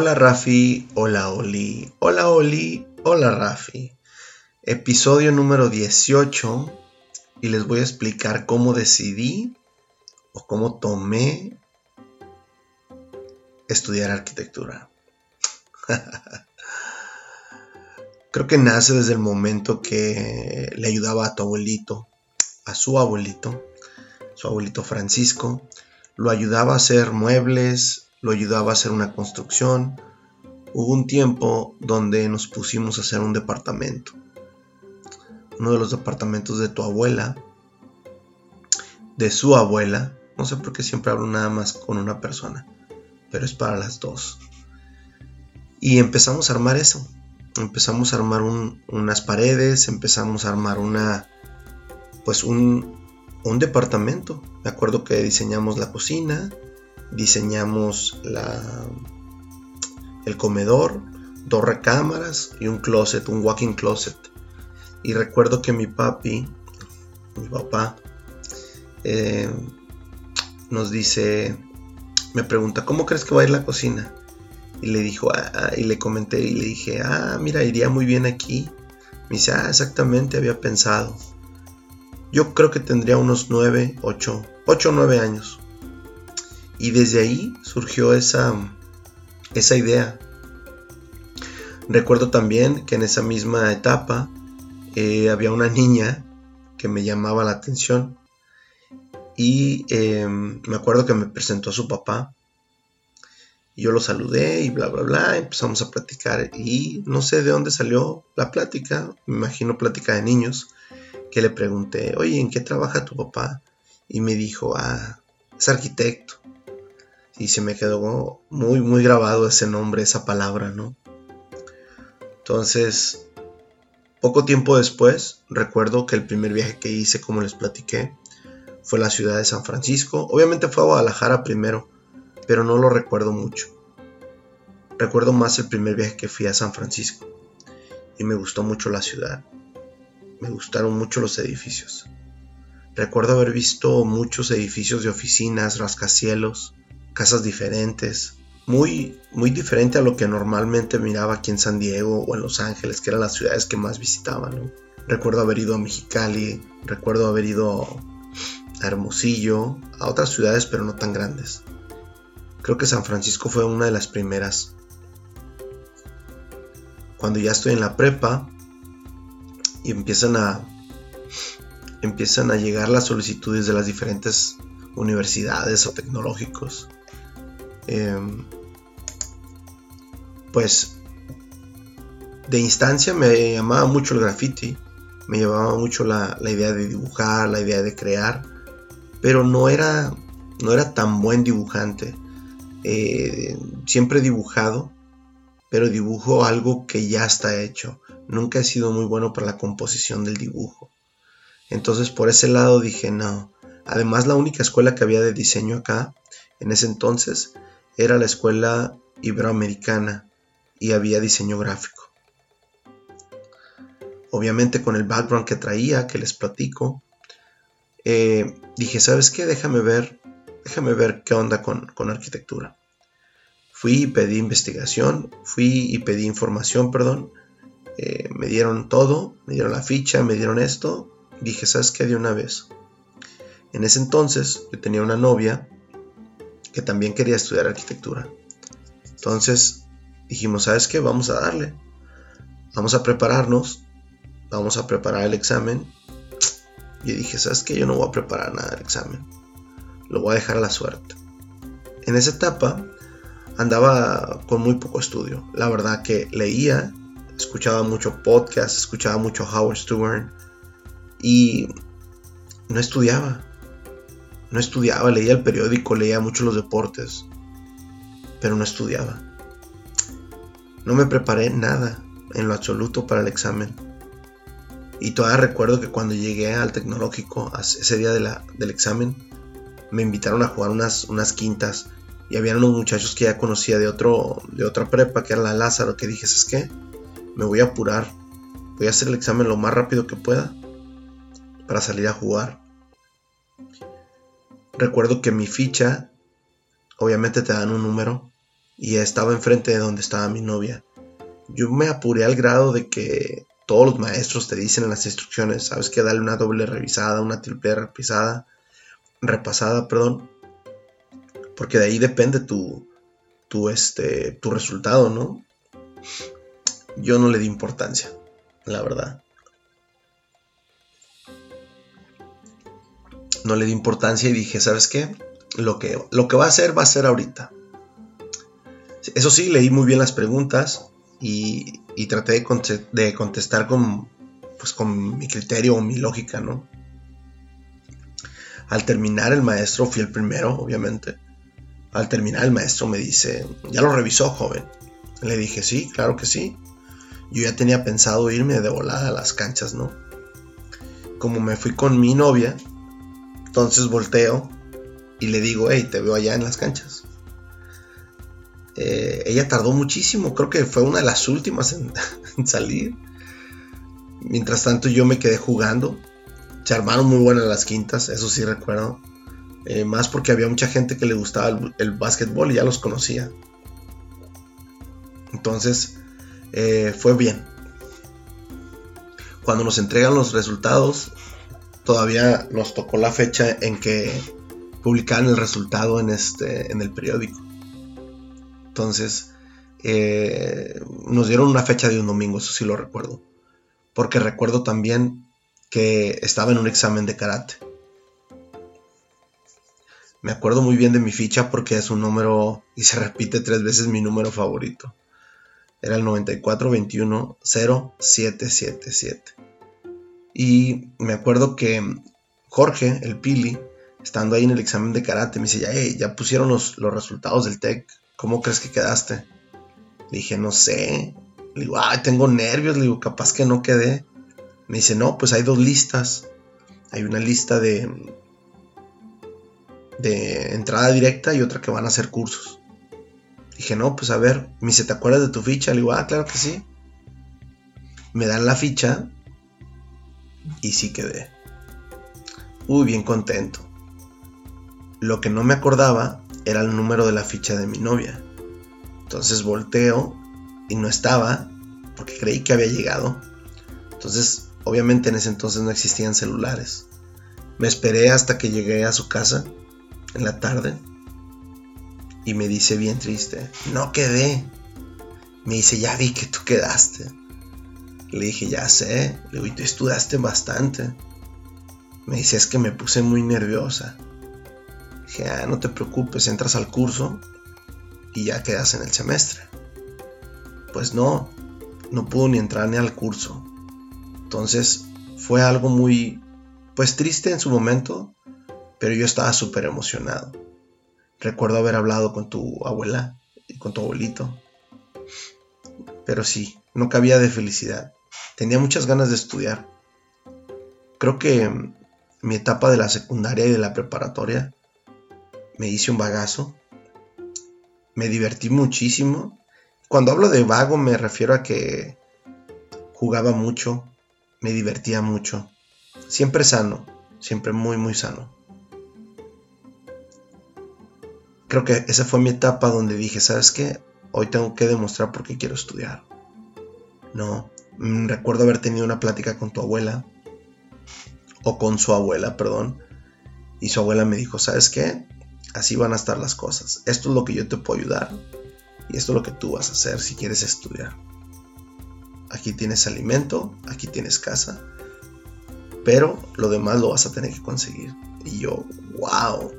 Hola Rafi, hola Oli, hola Oli, hola Rafi. Episodio número 18 y les voy a explicar cómo decidí o cómo tomé estudiar arquitectura. Creo que nace desde el momento que le ayudaba a tu abuelito, a su abuelito, su abuelito Francisco, lo ayudaba a hacer muebles, lo ayudaba a hacer una construcción. Hubo un tiempo donde nos pusimos a hacer un departamento. Uno de los departamentos de tu abuela, de su abuela. No sé por qué siempre hablo nada más con una persona, pero es para las dos. Y empezamos a armar eso. Empezamos a armar unas paredes, empezamos a armar una, pues un, un departamento. Me acuerdo que diseñamos la cocina, diseñamos la, el comedor, dos recámaras y un closet, un walking closet. Y recuerdo que mi papi, mi papá, eh, nos dice, me pregunta, ¿cómo crees que va a ir la cocina? Y le dijo, ah, ah", y le comenté y le dije, ah, mira, iría muy bien aquí. Me dice, ah, exactamente, había pensado. Yo creo que tendría unos 9, 8, 8 o 9 años. Y desde ahí surgió esa, esa idea. Recuerdo también que en esa misma etapa eh, había una niña que me llamaba la atención y em, me acuerdo que me presentó a su papá. Y yo lo saludé y bla, bla, bla, empezamos a platicar y no sé de dónde salió la plática, me imagino plática de niños que le pregunté, oye, ¿en qué trabaja tu papá? Y me dijo, ah, es arquitecto. Y se me quedó muy, muy grabado ese nombre, esa palabra, ¿no? Entonces, poco tiempo después, recuerdo que el primer viaje que hice, como les platiqué, fue a la ciudad de San Francisco. Obviamente fue a Guadalajara primero, pero no lo recuerdo mucho. Recuerdo más el primer viaje que fui a San Francisco y me gustó mucho la ciudad me gustaron mucho los edificios. Recuerdo haber visto muchos edificios de oficinas, rascacielos, casas diferentes, muy, muy diferente a lo que normalmente miraba aquí en San Diego o en Los Ángeles, que eran las ciudades que más visitaba. Recuerdo haber ido a Mexicali, recuerdo haber ido a Hermosillo, a otras ciudades pero no tan grandes. Creo que San Francisco fue una de las primeras. Cuando ya estoy en la prepa, y empiezan a empiezan a llegar las solicitudes de las diferentes universidades o tecnológicos. Em, pues de instancia me llamaba mucho el graffiti, me llevaba mucho la, idea de dibujar, la idea de crear, pero no era, no era tan buen dibujante. Eh, siempre he dibujado, pero dibujo algo que ya está hecho nunca he sido muy bueno para la composición del dibujo. Entonces por ese lado dije, no. Además la única escuela que había de diseño acá, en ese entonces, era la escuela iberoamericana y había diseño gráfico. Obviamente con el background que traía, que les platico, eh, dije, ¿sabes qué? Déjame ver, déjame ver qué onda con, con arquitectura. Fui y pedí investigación, fui y pedí información, perdón, eh, me dieron todo, me dieron la ficha, me dieron esto. Dije, ¿sabes qué? De una vez. En ese entonces yo tenía una novia que también quería estudiar arquitectura. Entonces dijimos, ¿sabes qué? Vamos a darle. Vamos a prepararnos. Vamos a preparar el examen. Y dije, ¿sabes qué? Yo no voy a preparar nada del examen. Lo voy a dejar a la suerte. En esa etapa andaba con muy poco estudio. La verdad que leía escuchaba mucho podcast, escuchaba mucho Howard Stewart y no estudiaba. No estudiaba, leía el periódico, leía mucho los deportes, pero no estudiaba. No me preparé nada en lo absoluto para el examen. Y todavía recuerdo que cuando llegué al tecnológico, ese día del examen, me invitaron a jugar unas, unas quintas. Y habían unos muchachos que ya conocía de, otro, de otra prepa, que era la Lázaro, que dije, ¿sabes qué? me voy a apurar, voy a hacer el examen lo más rápido que pueda para salir a jugar. Recuerdo que mi ficha, obviamente te dan un número y estaba enfrente de donde estaba mi novia. Yo me apuré al grado de que todos los maestros te dicen en las instrucciones, sabes que darle una doble revisada, una triple revisada, repasada, perdón, porque de ahí depende tu, tu, este, tu resultado, ¿no? Yo no le di importancia, la verdad. No le di importancia y dije, ¿sabes qué? Lo que, lo que va a hacer, va a ser ahorita. Eso sí, leí muy bien las preguntas y, traté de, de, contestar con, pues, con mi criterio o mi lógica, ¿no? Al terminar el maestro, fui el primero, obviamente. Al terminar el maestro me dice, ¿ya lo revisó, joven? Le dije, sí, claro que sí. Yo ya tenía pensado irme de volada a las canchas, ¿no? Como me fui con mi novia, entonces volteo y le digo, hey, te veo allá en las canchas. Eh, ella tardó muchísimo, creo que fue una de las últimas en, salir. Mientras tanto yo me quedé jugando. Se armaron muy buenas las quintas, eso sí recuerdo. Eh, más porque había mucha gente que le gustaba el, el básquetbol y ya los conocía. Entonces eh, fue bien. Cuando nos entregan los resultados, todavía nos tocó la fecha en que publicaban el resultado en, este, en el periódico. Entonces, eh, nos dieron una fecha de un domingo, eso sí lo recuerdo. Porque recuerdo también que estaba en un examen de karate. Me acuerdo muy bien de mi ficha porque es un número y se repite tres veces mi número favorito. Era el 94210777. Y me acuerdo que Jorge, el Pili, estando ahí en el examen de karate, me dice, ya, ya pusieron los, los resultados del TEC ¿cómo crees que quedaste? Le dije, no sé. Le digo, ay, tengo nervios. Le digo, capaz que no quedé. Me dice, no, pues hay dos listas. Hay una lista de, de entrada directa y otra que van a hacer cursos. Dije, no, pues a ver, me dice, ¿te acuerdas de tu ficha? Le digo, ah, claro que sí. Me dan la ficha y sí quedé. Uy, bien contento. Lo que no me acordaba era el número de la ficha de mi novia. Entonces volteo y no estaba porque creí que había llegado. Entonces, obviamente en ese entonces no existían celulares. Me esperé hasta que llegué a su casa en la tarde y me dice bien triste, no quedé. Me dice, ya vi que tú quedaste. Le dije, ya sé. Le digo, y tú estudiaste bastante. Me dice, es que me puse muy nerviosa. Dije, ah, no te preocupes, entras al curso y ya quedas en el semestre. Pues no, no pudo ni entrar ni al curso. Entonces fue algo muy, pues triste en su momento, pero yo estaba súper emocionado. Recuerdo haber hablado con tu abuela y con tu abuelito. Pero sí, no cabía de felicidad. Tenía muchas ganas de estudiar. Creo que mi etapa de la secundaria y de la preparatoria me hice un bagazo, me divertí muchísimo. Cuando hablo de vago me refiero a que jugaba mucho, me divertía mucho, siempre sano, siempre muy muy sano. Creo que esa fue mi etapa donde dije, ¿sabes qué? Hoy tengo que demostrar por qué quiero estudiar. No, mm, recuerdo haber tenido una plática con tu abuela, o con su abuela, perdón, y su abuela me dijo, ¿sabes qué? Así van a estar las cosas. Esto es lo que yo te puedo ayudar. Y esto es lo que tú vas a hacer si quieres estudiar. Aquí tienes alimento, aquí tienes casa. Pero lo demás lo vas a tener que conseguir. Y yo, wow.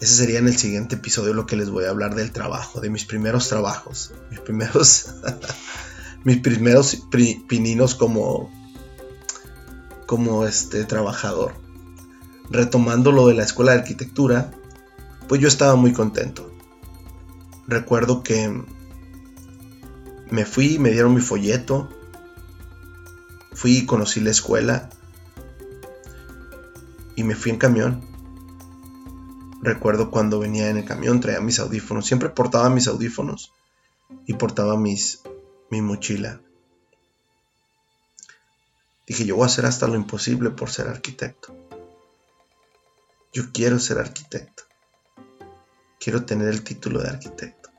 Ese sería en el siguiente episodio lo que les voy a hablar del trabajo, de mis primeros trabajos. Mis primeros. mis primeros pininos como. como este trabajador retomando lo de la escuela de arquitectura, pues yo estaba muy contento. Recuerdo que me fui, me dieron mi folleto, fui y conocí la escuela y me fui en camión. Recuerdo cuando venía en el camión, traía mis audífonos, siempre portaba mis audífonos y portaba mis, mi mochila. Dije, yo voy a hacer hasta lo imposible por ser arquitecto. Yo quiero ser arquitecto. quiero tener el título de arquitecto.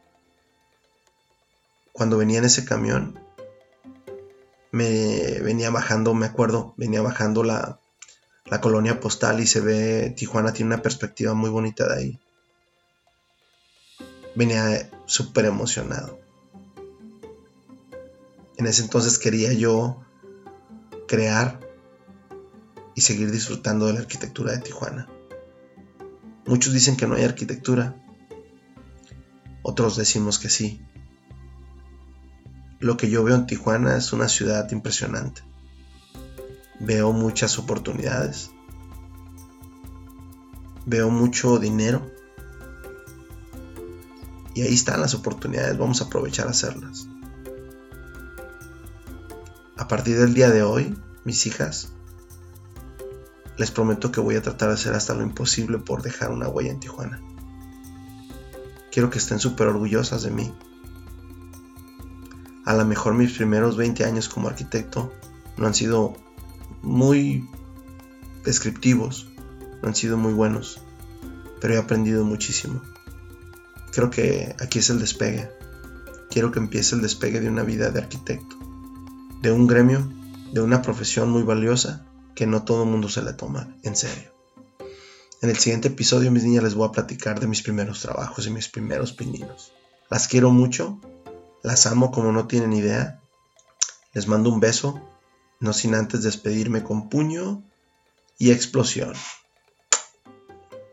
Cuando venía en ese camión, me venía bajando, me acuerdo, venía bajando la, la colonia postal y se ve, Tijuana tiene una perspectiva muy bonita de ahí. Venía súper emocionado. En ese entonces quería yo crear y seguir disfrutando de la arquitectura de Tijuana. Muchos dicen que no hay arquitectura, otros decimos que sí. Lo que yo veo en Tijuana es una ciudad impresionante. Veo muchas oportunidades. Veo mucho dinero. Y ahí están las oportunidades, vamos a aprovechar a hacerlas. Partir del día de hoy, mis hijas, les prometo que voy a tratar de hacer hasta lo imposible por dejar una huella en Tijuana. Quiero que estén súper orgullosas de mí. A lo mejor mis primeros 20 años como arquitecto no han sido muy descriptivos, no han sido muy buenos, pero he aprendido muchísimo. Creo que aquí es el despegue. Quiero que empiece el despegue de una vida de arquitecto, de un gremio, de una profesión muy valiosa que no todo el mundo se la toma en serio. En el siguiente episodio, mis niñas, les voy a platicar de mis primeros trabajos y mis primeros pininos. Las quiero mucho, las amo como no tienen idea. Les mando un beso, no sin antes despedirme con puño y explosión.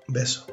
Beso.